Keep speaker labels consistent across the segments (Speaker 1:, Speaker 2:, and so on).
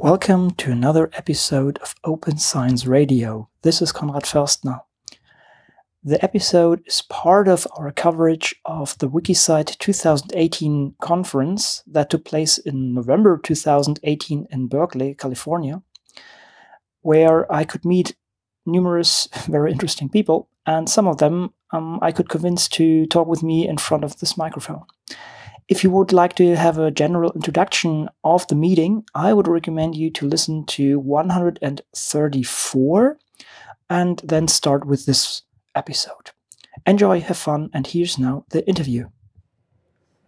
Speaker 1: Welcome to another episode of Open Science Radio. This is Konrad Förstner. The episode is part of our coverage of the WikiCite 2018 conference that took place in November 2018 in Berkeley, California, where I could meet numerous very interesting people, and some of them um, I could convince to talk with me in front of this microphone. If you would like to have a general introduction of the meeting, I would recommend you to listen to 134 and then start with this episode. Enjoy, have fun, and here's now the interview.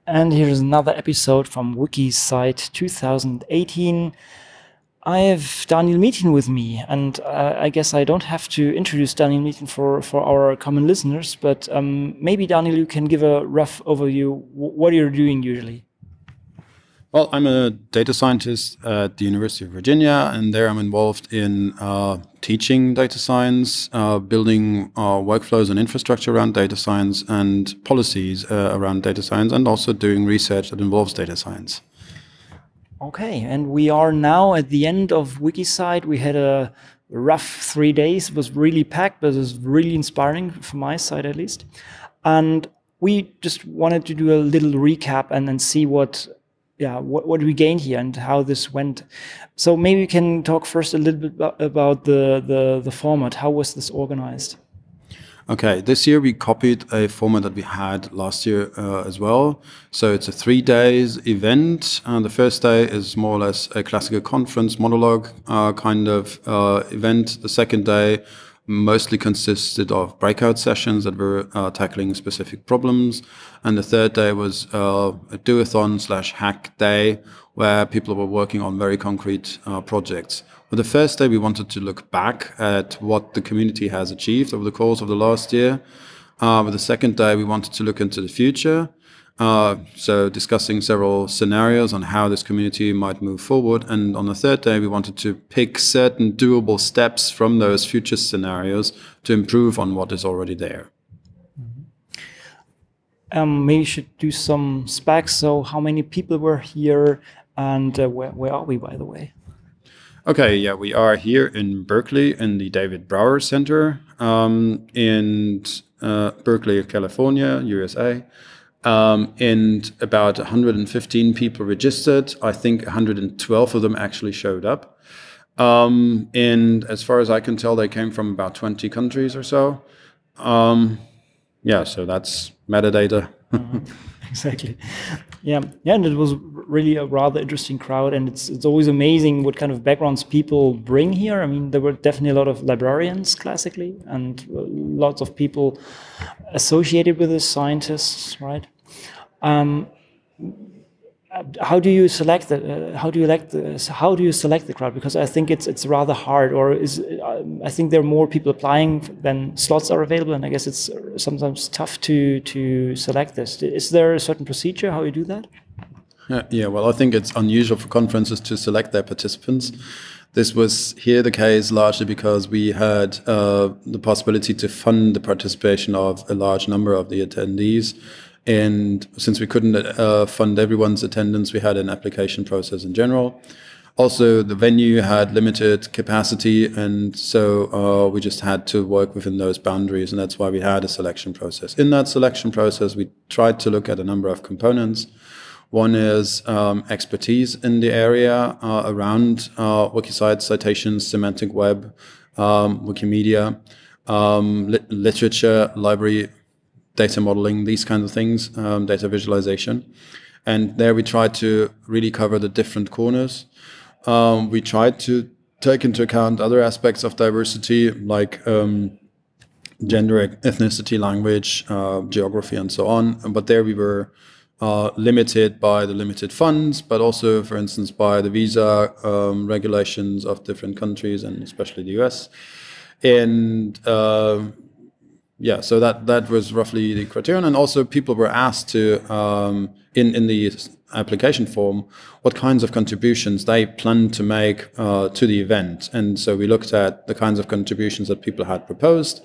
Speaker 1: And here's another episode from WikiCite 2018. I have Daniel Mietchen with me, and uh, I guess I don't have to introduce Daniel Mietchen for, for our common listeners, but um, maybe, Daniel, you can give a rough overview what you're doing usually.
Speaker 2: Well, I'm a data scientist at the University of Virginia, and there I'm involved in uh, teaching data science, uh, building uh, workflows and infrastructure around data science, and policies uh, around data science, and also doing research that involves data science.
Speaker 1: Okay, and we are now at the end of WikiCite. We had a rough three days. It was really packed, but it was really inspiring from my side at least. And we just wanted to do a little recap and then see what yeah what, what we gained here and how this went so maybe we can talk first a little bit about the the, the format how was this organized
Speaker 2: Okay, this year we copied a format that we had last year uh, as well. So it's a three days event. And the first day is more or less a classical conference monologue uh, kind of uh, event. The second day mostly consisted of breakout sessions that were uh, tackling specific problems. And the third day was uh, a do-a-thon slash hack day where people were working on very concrete uh, projects. But the first day, we wanted to look back at what the community has achieved over the course of the last year. Uh, the second day, we wanted to look into the future. Uh, so discussing several scenarios on how this community might move forward. And on the third day, we wanted to pick certain doable steps from those future scenarios to improve on what is already there.
Speaker 1: Mm-hmm. Um, maybe you should do some specs. So how many people were here and uh, where, where are we, by the way?
Speaker 2: Okay, yeah, we are here in Berkeley in the David Brower Center um, in uh, Berkeley, California, USA. Um, and about 115 people registered. I think 112 of them actually showed up. Um, and as far as I can tell, they came from about 20 countries or so. Um, yeah, so that's metadata.
Speaker 1: exactly. Yeah, yeah, and it was really a rather interesting crowd, and it's it's always amazing what kind of backgrounds people bring here. I mean, there were definitely a lot of librarians classically, and lots of people associated with the scientists, right? Um, how do you select the uh, how do you elect the, how do you select the crowd because i think it's it's rather hard or is uh, i think there are more people applying than slots are available and i guess it's sometimes tough to to select this is there a certain procedure how you do that
Speaker 2: yeah well i think it's unusual for conferences to select their participants this was here the case largely because we had uh, the possibility to fund the participation of a large number of the attendees and since we couldn't uh, fund everyone's attendance, we had an application process in general. Also, the venue had limited capacity, and so uh, we just had to work within those boundaries, and that's why we had a selection process. In that selection process, we tried to look at a number of components. One is um, expertise in the area uh, around uh, WikiCite citations, semantic web, um, Wikimedia, um, li literature, library data modeling, these kinds of things, um, data visualization. And there we tried to really cover the different corners. Um, we tried to take into account other aspects of diversity like um, gender, ethnicity, language, uh, geography, and so on. But there we were uh, limited by the limited funds, but also, for instance, by the visa um, regulations of different countries and especially the US. And uh, yeah, so that that was roughly the criterion, and also people were asked to um, in in the application form what kinds of contributions they planned to make uh, to the event, and so we looked at the kinds of contributions that people had proposed.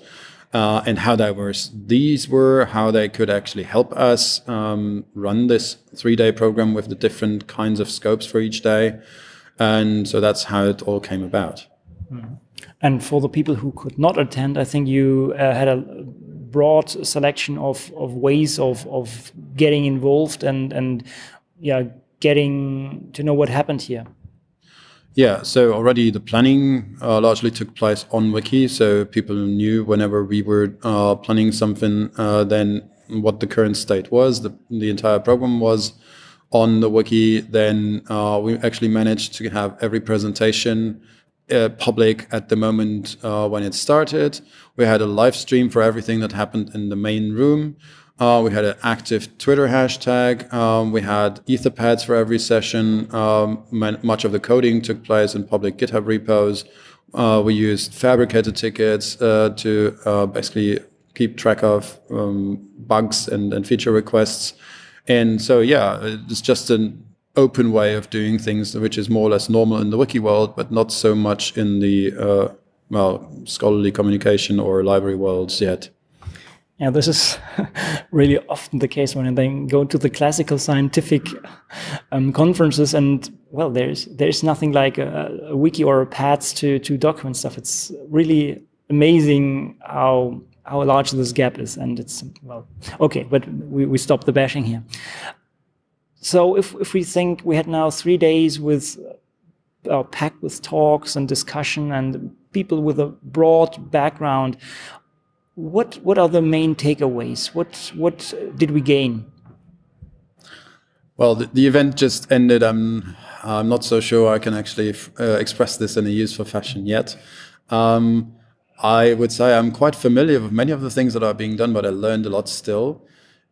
Speaker 2: Uh, and how diverse these were, how they could actually help us um, run this three day program with the different kinds of scopes for each day. And so that's how it all came about.
Speaker 1: And for the people who could not attend, I think you uh, had a broad selection of, of ways of, of getting involved and, and yeah, getting to know what happened here.
Speaker 2: Yeah, so already the planning uh, largely took place on Wiki, so people knew whenever we were uh, planning something, uh, then what the current state was. The, the entire program was on the Wiki. Then uh, we actually managed to have every presentation uh, public at the moment uh, when it started. We had a live stream for everything that happened in the main room. Uh, we had an active Twitter hashtag. Um, we had Etherpads for every session. Um, much of the coding took place in public GitHub repos. Uh, we used Phabricator tickets uh, to uh, basically keep track of um, bugs and, and feature requests. And so, yeah, it's just an open way of doing things, which is more or less normal in the wiki world, but not so much in the uh, well scholarly communication or library worlds yet.
Speaker 1: Yeah, this is really often the case when I then go to the classical scientific um, conferences, and well, there's there's nothing like a, a, wiki or a pads to to document stuff. It's really amazing how how large this gap is, and it's well, okay, but we we stop the bashing here. So if if we think we had now three days with uh, packed with talks and discussion and people with a broad background what what are the main takeaways? What what did we gain?
Speaker 2: Well, the, the event just ended. I'm I'm not so sure I can actually uh, express this in a useful fashion yet. Um, I would say I'm quite familiar with many of the things that are being done, but I learned a lot still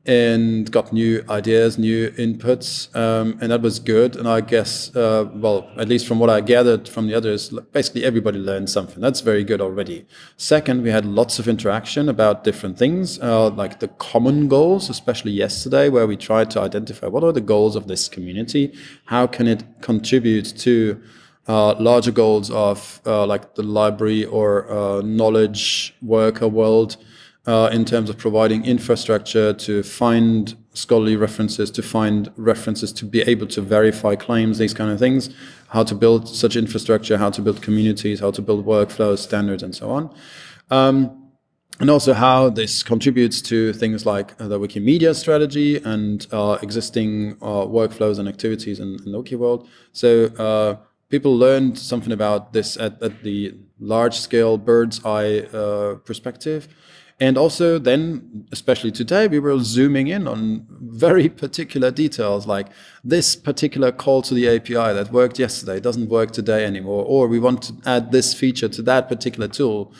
Speaker 2: and got new ideas, new inputs, um, and that was good. And I guess, uh, well, at least from what I gathered from the others, basically everybody learned something. That's very good already. Second, we had lots of interaction about different things, uh, like the common goals, especially yesterday, where we tried to identify what are the goals of this community, how can it contribute to uh, larger goals of uh, like the library or uh, knowledge worker world uh, in terms of providing infrastructure to find scholarly references, to find references to be able to verify claims, these kind of things, how to build such infrastructure, how to build communities, how to build workflows, standards, and so on. Um, and also how this contributes to things like the Wikimedia strategy and uh, existing uh, workflows and activities in, in the Wiki world. So uh, people learned something about this at, at the large scale bird's eye uh, perspective. And also, then, especially today, we were zooming in on very particular details like this particular call to the API that worked yesterday doesn't work today anymore, or we want to add this feature to that particular tool.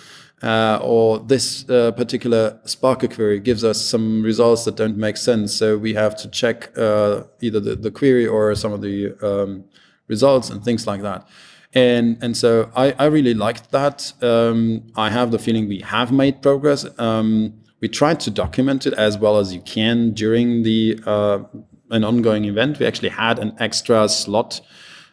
Speaker 2: Uh, or this uh, particular SPARQL query gives us some results that don't make sense. So we have to check uh, either the, the, query or some of the um, results and things like that. And, and so I, I really liked that. Um, I have the feeling we have made progress. Um, we tried to document it as well as you can during the uh, an ongoing event. We actually had an extra slot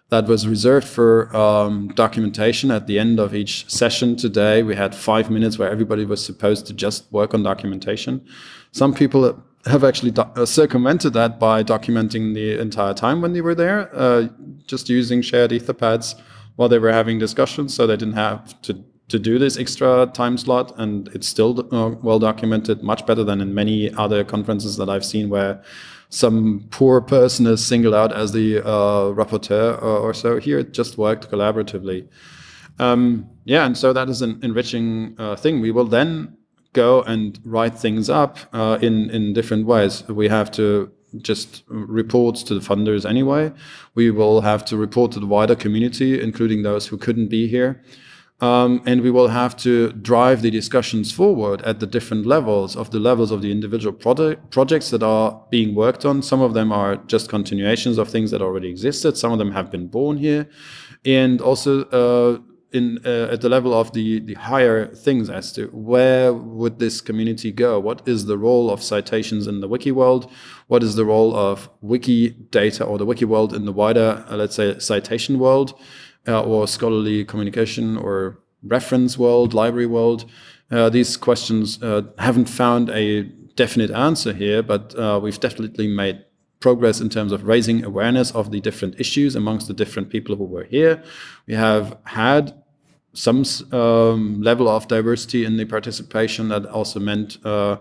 Speaker 2: that was reserved for um, documentation at the end of each session today. We had five minutes where everybody was supposed to just work on documentation. Some people have actually uh, circumvented that by documenting the entire time when they were there, uh, just using shared Etherpads while they were having discussions, so they didn't have to to do this extra time slot, and it's still uh, well documented, much better than in many other conferences that I've seen where some poor person is singled out as the uh, rapporteur or, or, so. Here, it just worked collaboratively. Um, yeah, and so that is an enriching uh, thing. We will then go and write things up uh, in in different ways. We have to just reports to the funders anyway. We will have to report to the wider community, including those who couldn't be here. Um, and we will have to drive the discussions forward at the different levels of the levels of the individual product, projects that are being worked on. Some of them are just continuations of things that already existed. Some of them have been born here. And also uh, in uh, at the level of the the higher things as to where would this community go? What is the role of citations in the wiki world? What is the role of wiki data or the wiki world in the wider uh, let's say citation world uh, or scholarly communication or reference world library world? Uh, these questions uh, haven't found a definite answer here but uh, we've definitely made progress in terms of raising awareness of the different issues amongst the different people who were here. We have had some um, level of diversity in the participation that also meant uh,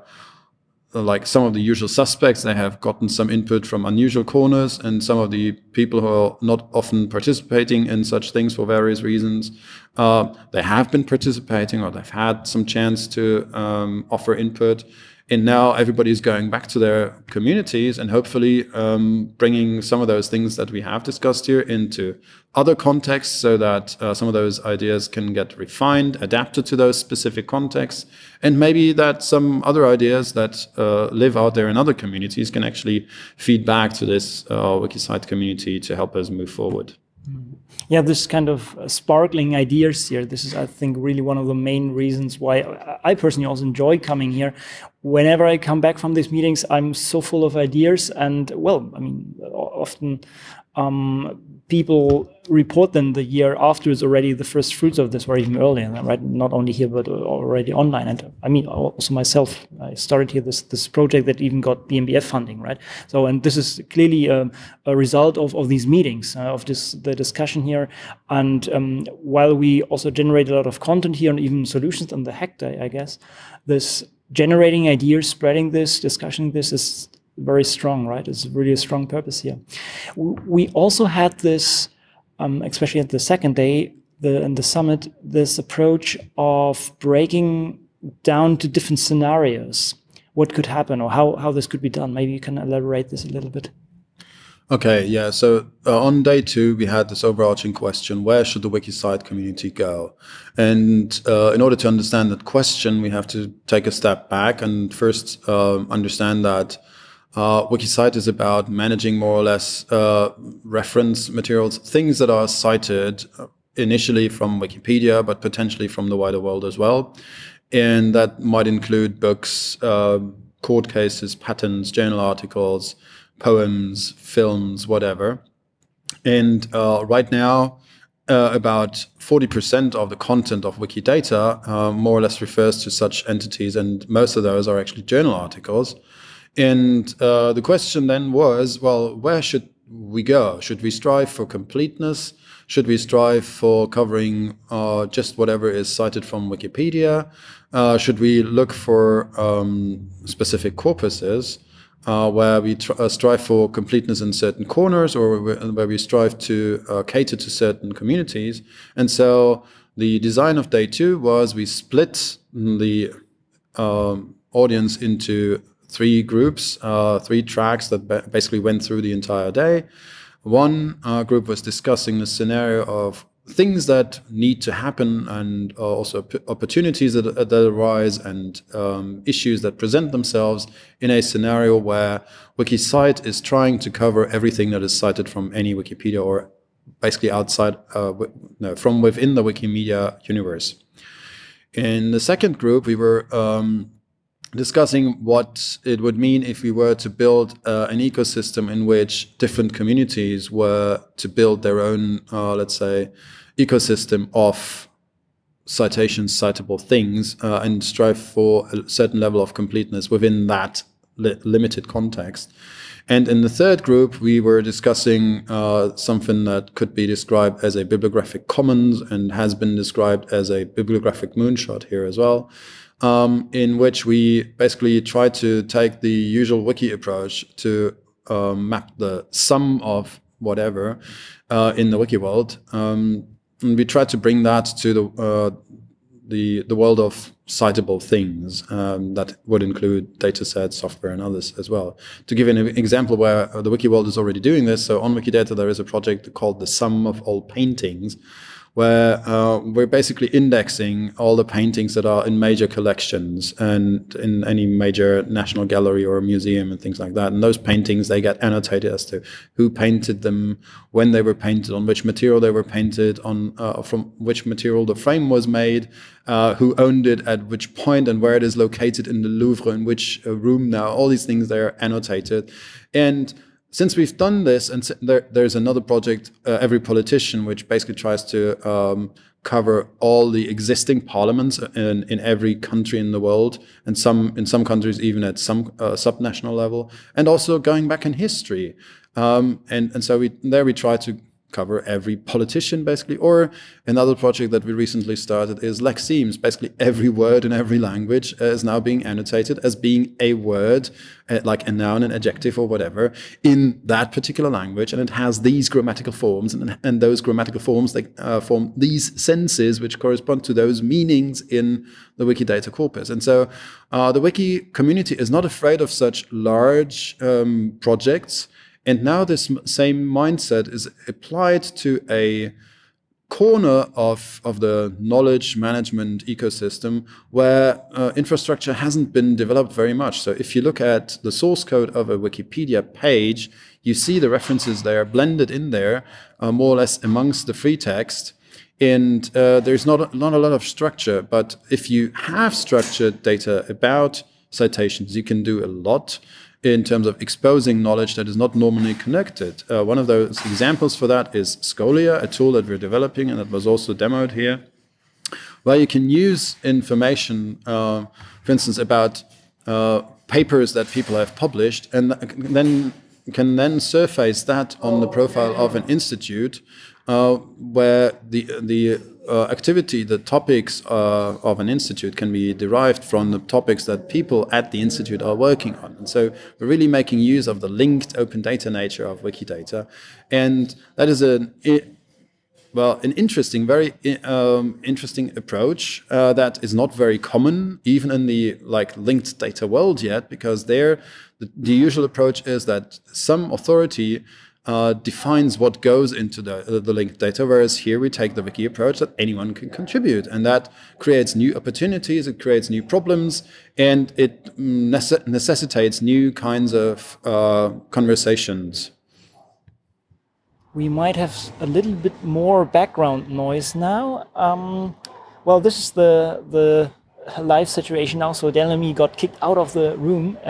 Speaker 2: like some of the usual suspects they have gotten some input from unusual corners and some of the people who are not often participating in such things for various reasons uh, they have been participating or they've had some chance to um, offer input and now everybody is going back to their communities and hopefully um, bringing some of those things that we have discussed here into other contexts so that uh, some of those ideas can get refined, adapted to those specific contexts, and maybe that some other ideas that uh, live out there in other communities can actually feed back to this uh, WikiCite community to help us move forward.
Speaker 1: Yeah, this kind of uh, sparkling ideas here. This is, I think, really one of the main reasons why I personally also enjoy coming here. Whenever I come back from these meetings, I'm so full of ideas, and well, I mean, often um, people report then the year afterwards already the first fruits of this or even earlier right? Not only here but already online. And i mean also myself i started here this this project that even got bmbf funding right? So and this is clearly a, a result of, of these meetings uh, of this the discussion here. And um, while we also generate a lot of content here and even solutions on the hack day i guess this generating ideas spreading this discussing this is very strong, right? It's really a strong purpose here. We also had this, um, especially at the second day, the in the summit, this approach of breaking down to different scenarios, what could happen or how how this could be done. Maybe you can elaborate this a little bit.
Speaker 2: Okay, yeah. So uh, on day two, we had this overarching question: Where should the WikiCite community go? And uh, in order to understand that question, we have to take a step back and first uh, understand that uh, WikiCite is about managing more or less uh, reference materials, things that are cited initially from Wikipedia, but potentially from the wider world as well. And that might include books, uh, court cases, patents, journal articles, poems, films, whatever. And uh, right now, uh, about 40% of the content of Wikidata uh, more or less refers to such entities, and most of those are actually journal articles. And uh, the question then was, well, where should we go? Should we strive for completeness? Should we strive for covering uh, just whatever is cited from Wikipedia? Uh, should we look for um, specific corpuses uh, where we uh, strive for completeness in certain corners or where we strive to uh, cater to certain communities? And so the design of day two was we split the um, audience into three groups, uh, three tracks that basically went through the entire day. One uh, group was discussing the scenario of things that need to happen and uh, also opportunities that, that arise and um, issues that present themselves in a scenario where WikiCite is trying to cover everything that is cited from any Wikipedia or basically outside, uh, no, from within the Wikimedia universe. In the second group, we were um, discussing what it would mean if we were to build uh, an ecosystem in which different communities were to build their own, uh, let's say, ecosystem of citations, citable things, uh, and strive for a certain level of completeness within that li limited context. And in the third group, we were discussing uh, something that could be described as a bibliographic commons and has been described as a bibliographic moonshot here as well um, in which we basically try to take the usual wiki approach to um, map the sum of whatever uh, in the wiki world. Um, and we try to bring that to the uh, the the world of citable things um, that would include data sets, software, and others as well. To give an example where uh, the wiki world is already doing this, so on Wikidata there is a project called the Sum of All Paintings, where uh, we're basically indexing all the paintings that are in major collections and in any major national gallery or museum and things like that. And those paintings, they get annotated as to who painted them, when they were painted, on which material they were painted, on uh, from which material the frame was made, uh, who owned it at which point, and where it is located in the Louvre, in which uh, room now. All these things they are annotated, and since we've done this, and there, there's another project, uh, Every Politician, which basically tries to um, cover all the existing parliaments in, in every country in the world, and some in some countries even at some uh, subnational level, and also going back in history. Um, and and so we there we try to cover every politician basically. Or another project that we recently started is Lexemes. Basically, every word in every language is now being annotated as being a word, uh, like a noun, an adjective, or whatever, in that particular language, and it has these grammatical forms, and, and those grammatical forms they uh, form these senses which correspond to those meanings in the Wikidata corpus. And so, uh, the Wiki community is not afraid of such large um, projects and now this same mindset is applied to a corner of, of the knowledge management ecosystem where uh, infrastructure hasn't been developed very much. So if you look at the source code of a Wikipedia page, you see the references there blended in there, uh, more or less amongst the free text. And uh, there's not, not a lot of structure, but if you have structured data about citations, you can do a lot in terms of exposing knowledge that is not normally connected. Uh, one of those examples for that is Scholia, a tool that we're developing and that was also demoed here, where you can use information, uh, for instance, about uh, papers that people have published, and then can then surface that on the profile of an institute, where the the uh, activity, the topics uh, of an institute can be derived from the topics that people at the institute are working on. And so we're really making use of the linked open data nature of Wikidata. And that is an, well, an interesting, very um, interesting approach uh, that is not very common, even in the like linked data world yet, because there the, the usual approach is that some authority uh, defines what goes into the, uh, the linked data, whereas here we take the wiki approach that anyone can contribute. And that creates new opportunities, it creates new problems, and it nece necessitates new kinds of uh, conversations.
Speaker 1: We might have a little bit more background noise now. Um, well, this is the, the live situation now. So Daniel got kicked out of the room.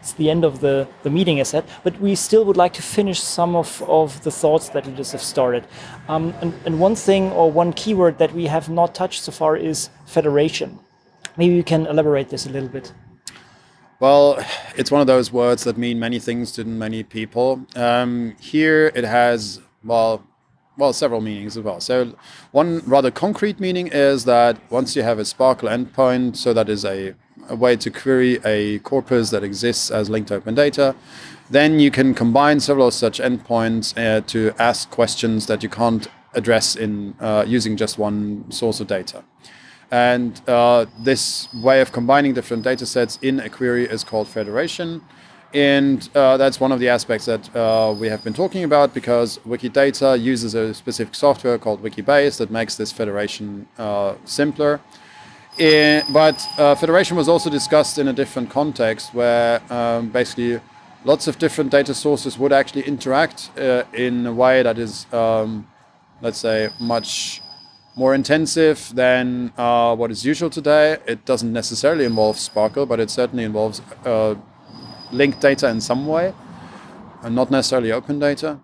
Speaker 1: it's the end of the, the meeting, I said. But we still would like to finish some of, of the thoughts that we just have started. Um, and, and one thing or one keyword that we have not touched so far is federation. Maybe you can elaborate this a little bit.
Speaker 2: Well, it's one of those words that mean many things to many people. Um, here it has, well, well, several meanings as well. So, one rather concrete meaning is that once you have a SPARQL endpoint, so that is a, a way to query a corpus that exists as linked open data, then you can combine several such endpoints uh, to ask questions that you can't address in uh, using just one source of data. And uh, this way of combining different data sets in a query is called federation. And uh, that's one of the aspects that uh, we have been talking about because Wikidata uses a specific software called Wikibase that makes this federation uh, simpler. But uh, federation was also discussed in a different context where um, basically lots of different data sources would actually interact uh, in a way that is, um, let's say, much more intensive than uh, what is usual today. It doesn't necessarily involve SPARQL, but it certainly involves linked data in some way, and not necessarily open data.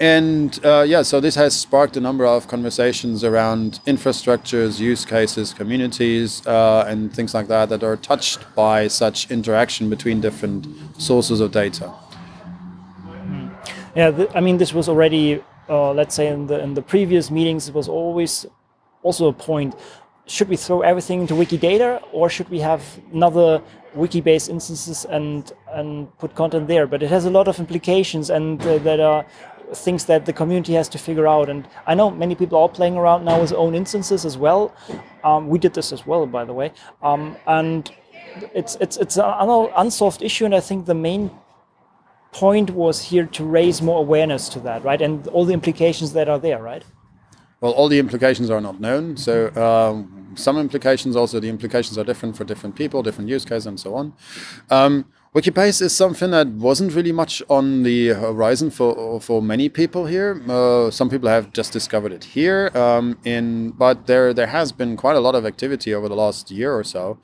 Speaker 2: And uh, yeah, so this has sparked a number of conversations around infrastructures, use cases, communities, uh, and things like that that are touched by such interaction between different sources of data.
Speaker 1: Yeah, I mean, this was already, uh, let's say, in the in the previous meetings, it was always also a point. Should we throw everything into Wikidata, or should we have another wiki-based instances and and put content there. But it has a lot of implications, and uh, that are things that the community has to figure out. And I know many people are playing around now with own instances as well. Um, we did this as well, by the way. Um, and it's it's it's an unsolved issue, and I think the main point was here to raise more awareness to that, right? And all the implications that are there, right?
Speaker 2: Well, all the implications are not known. So um, some implications, also the implications are different for different people, different use cases, and so on. Um, Wikibase is something that wasn't really much on the horizon for for many people here. Uh, some people have just discovered it here, um, in but there there has been quite a lot of activity over the last year or so.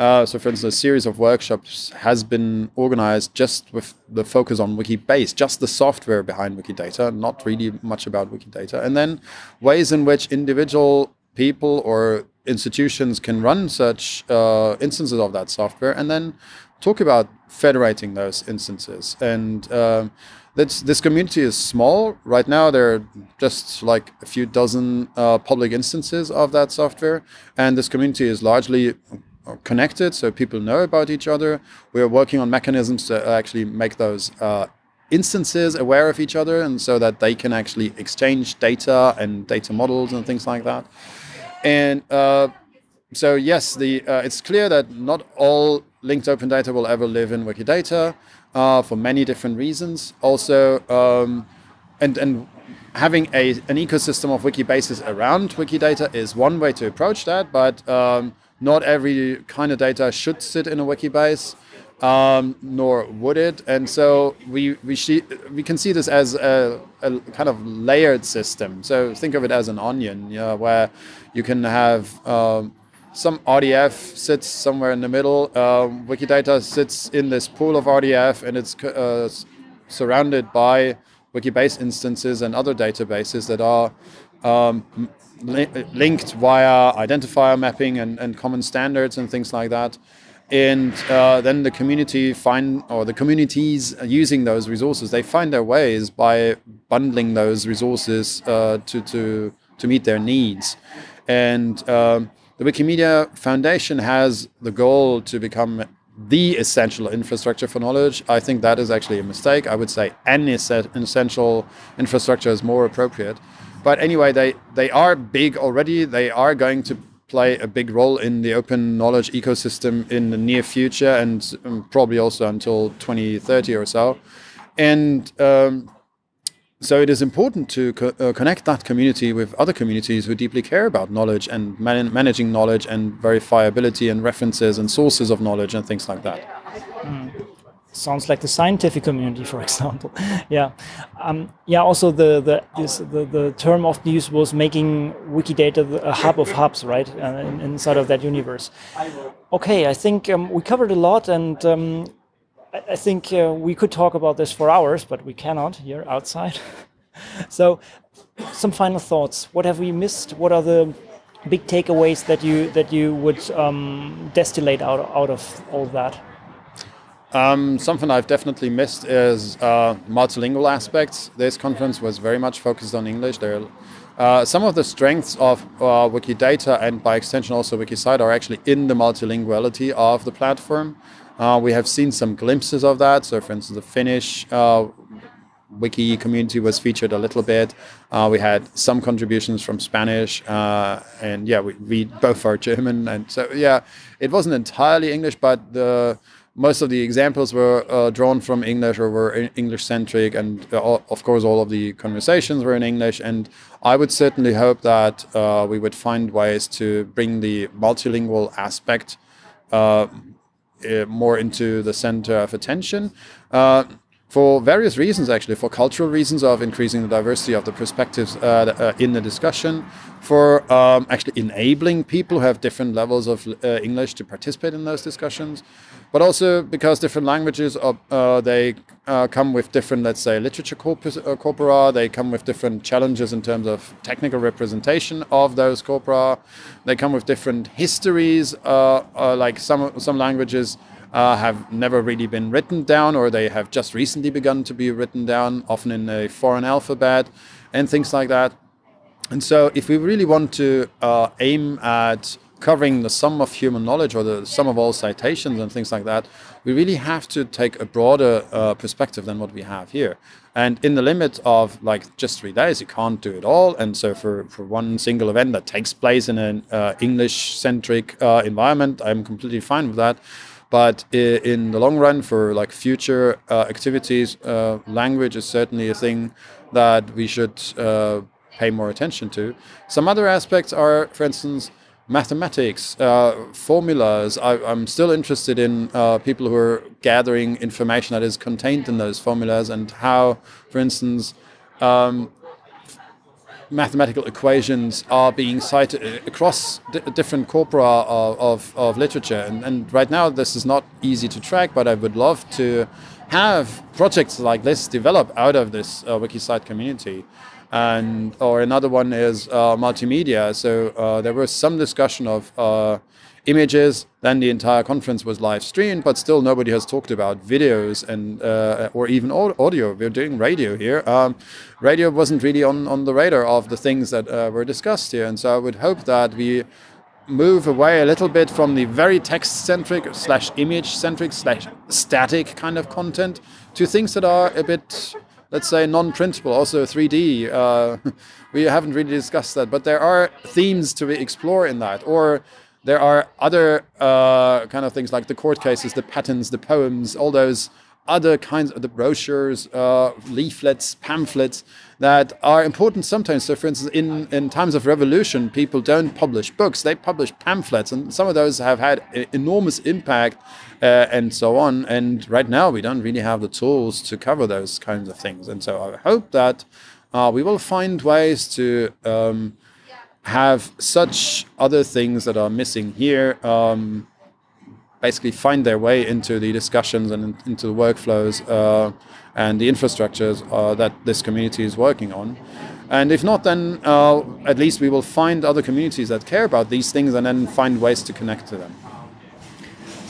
Speaker 2: Uh, so, for instance, a series of workshops has been organized just with the focus on Wikibase, just the software behind Wikidata, not really much about Wikidata, and then ways in which individual people or institutions can run such uh, instances of that software, and then talk about federating those instances. And um, this, this community is small. Right now, there are just like a few dozen uh, public instances of that software. And this community is largely connected, so people know about each other. We're working on mechanisms to actually make those uh, instances aware of each other and so that they can actually exchange data and data models and things like that. And uh, so yes, the uh, it's clear that not all linked open data will ever live in Wikidata uh, for many different reasons. Also, um, and and having a an ecosystem of Wikibases around Wikidata is one way to approach that, but um, not every kind of data should sit in a wiki Wikibase. Um, nor would it. And so we we, see, we can see this as a, a, kind of layered system. So think of it as an onion, you know, where you can have um, some RDF sits somewhere in the middle. Um, Wikidata sits in this pool of RDF and it's uh, surrounded by Wikibase instances and other databases that are um, li linked via identifier mapping and, and common standards and things like that. And uh, then the community find, or the communities using those resources, they find their ways by bundling those resources uh, to, to, to meet their needs. And um, the Wikimedia Foundation has the goal to become the essential infrastructure for knowledge. I think that is actually a mistake. I would say an essential infrastructure is more appropriate. But anyway, they, they are big already. They are going to play a big role in the open knowledge ecosystem in the near future and um, probably also until 2030 or so. And um, so it is important to co uh, connect that community with other communities who deeply care about knowledge and man managing knowledge and verifiability and references and sources of knowledge and things like that. Mm.
Speaker 1: Sounds like the scientific community, for example. yeah, um, yeah. Also, the the, this, the the term often used was making Wikidata a hub of hubs, right? Uh, inside of that universe. Okay, I think um, we covered a lot, and um, I think uh, we could talk about this for hours, but we cannot here outside. so, some final thoughts. What have we missed? What are the big takeaways that you that you would um, distillate out out of all that?
Speaker 2: Um, something I've definitely missed is uh, multilingual aspects. This conference was very much focused on English. There, uh, some of the strengths of uh, Wikidata and by extension also WikiCite are actually in the multilinguality of the platform. Uh, we have seen some glimpses of that. So, for instance, the Finnish uh, wiki community was featured a little bit. Uh, we had some contributions from Spanish, and yeah, we, we, both are German, and so yeah, it wasn't entirely English, but the most of the examples were uh, drawn from English or were English centric, and uh, of course, all of the conversations were in English. And I would certainly hope that we would find ways to bring the multilingual aspect uh, more into the center of attention uh, for various reasons, actually, for cultural reasons of increasing the diversity of the perspectives uh, uh, in the discussion, for um, actually enabling people who have different levels of uh, English to participate in those discussions, but also because different languages are, uh, they uh, come with different, let's say, literature uh, corpora. They come with different challenges in terms of technical representation of those corpora. They come with different histories, like some some languages uh, have never really been written down or they have just recently begun to be written down, often in a foreign alphabet and things like that. And so, if we really want to uh, aim at covering the sum of human knowledge or the sum of all citations and things like that, we really have to take a broader uh, perspective than what we have here. And in the limit of like just three days, you can't do it all. And so for, for one single event that takes place in an uh, English centric uh, environment, I'm completely fine with that. But in the long run, for like future uh, activities, uh, language is certainly a thing that we should uh, pay more attention to. Some other aspects are, for instance, mathematics, uh, formulas. I, am still interested in uh, people who are gathering information that is contained in those formulas and how, for instance, um, mathematical equations are being cited across different corpora of, of, of literature. And, and, right now, this is not easy to track, but I would love to have projects like this develop out of this uh, WikiCite community and or another one is uh, multimedia. So uh, there was some discussion of uh, images. Then the entire conference was live streamed, but still nobody has talked about videos and uh, or even audio. We're doing radio here. Um, radio wasn't really on on the radar of the things that uh, were discussed here, and so I would hope that we move away a little bit from the very text centric slash image centric slash static kind of content to things that are a bit let's say non-printable, also 3D. Uh, we haven't really discussed that, but there are themes to be explore in that, or there are other uh, kind of things like the court cases, the patents, the poems, all those other kinds of the brochures, uh, leaflets, pamphlets that are important sometimes. So, for instance, in, in times of revolution, people don't publish books, they publish pamphlets, and some of those have had enormous impact uh, and so on. And right now, we don't really have the tools to cover those kinds of things. And so, I hope that uh, we will find ways to. Um, have such other things that are missing here um, basically find their way into the discussions and into the workflows uh, and the infrastructures uh, that this community is working on. And if not, then uh, at least we will find other communities that care about these things and then find ways to connect to them.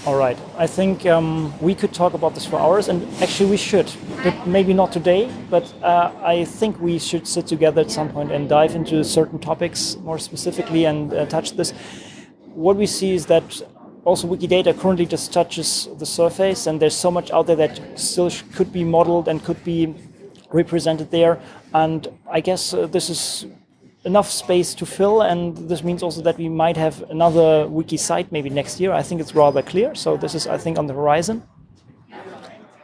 Speaker 1: All right. I think um, we could talk about this for hours, and actually we should, but maybe not today. But uh, I think we should sit together at some point and dive into certain topics more specifically and uh, touch this. What we see is that also Wikidata currently just touches the surface, and there's so much out there that still could be modeled and could be represented there. And I guess uh, this is enough space to fill, and this means also that we might have another WikiCite maybe next year. I think it's rather clear. So this is, I think, on the horizon.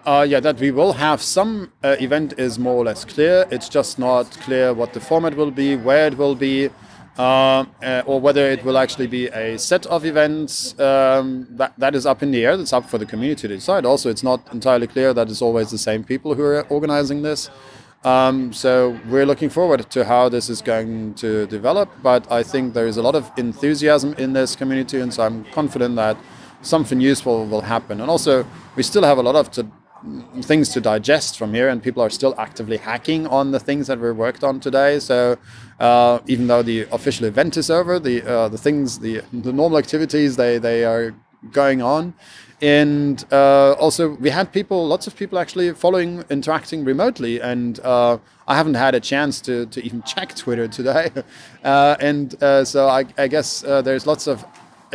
Speaker 2: Uh, yeah, that we will have some uh, event is more or less clear. It's just not clear what the format will be, where it will be, uh, uh, or whether it will actually be a set of events. Um, that, that is up in the air. That's up for the community to decide. Also, it's not entirely clear that it's always the same people who are organizing this. Um, so we're looking forward to how this is going to develop. But I think there is a lot of enthusiasm in this community, and so I'm confident that something useful will happen. And also, we still have a lot of to things to digest from here, and people are still actively hacking on the things that we worked on today. So uh, even though the official event is over, the uh, the things, the the normal activities, they they are going on. And uh, also, we had people, lots of people actually following, interacting remotely. And uh, I haven't had a chance to, to even check Twitter today. Uh, and uh, so I, I guess there's lots of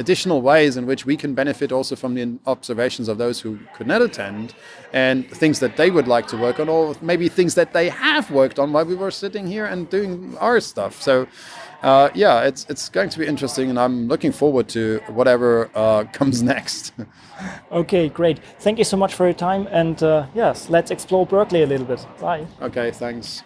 Speaker 2: additional ways in which we can benefit also from the observations of those who could not attend and things that they would like to work on or maybe things that they have worked on while we were sitting here and doing our stuff. So uh, yeah it's it's going to be interesting and i'm looking forward to whatever uh, comes next.
Speaker 1: Okay great. Thank you so much for your time and uh, yes let's explore berkeley a little bit. Bye.
Speaker 2: Okay thanks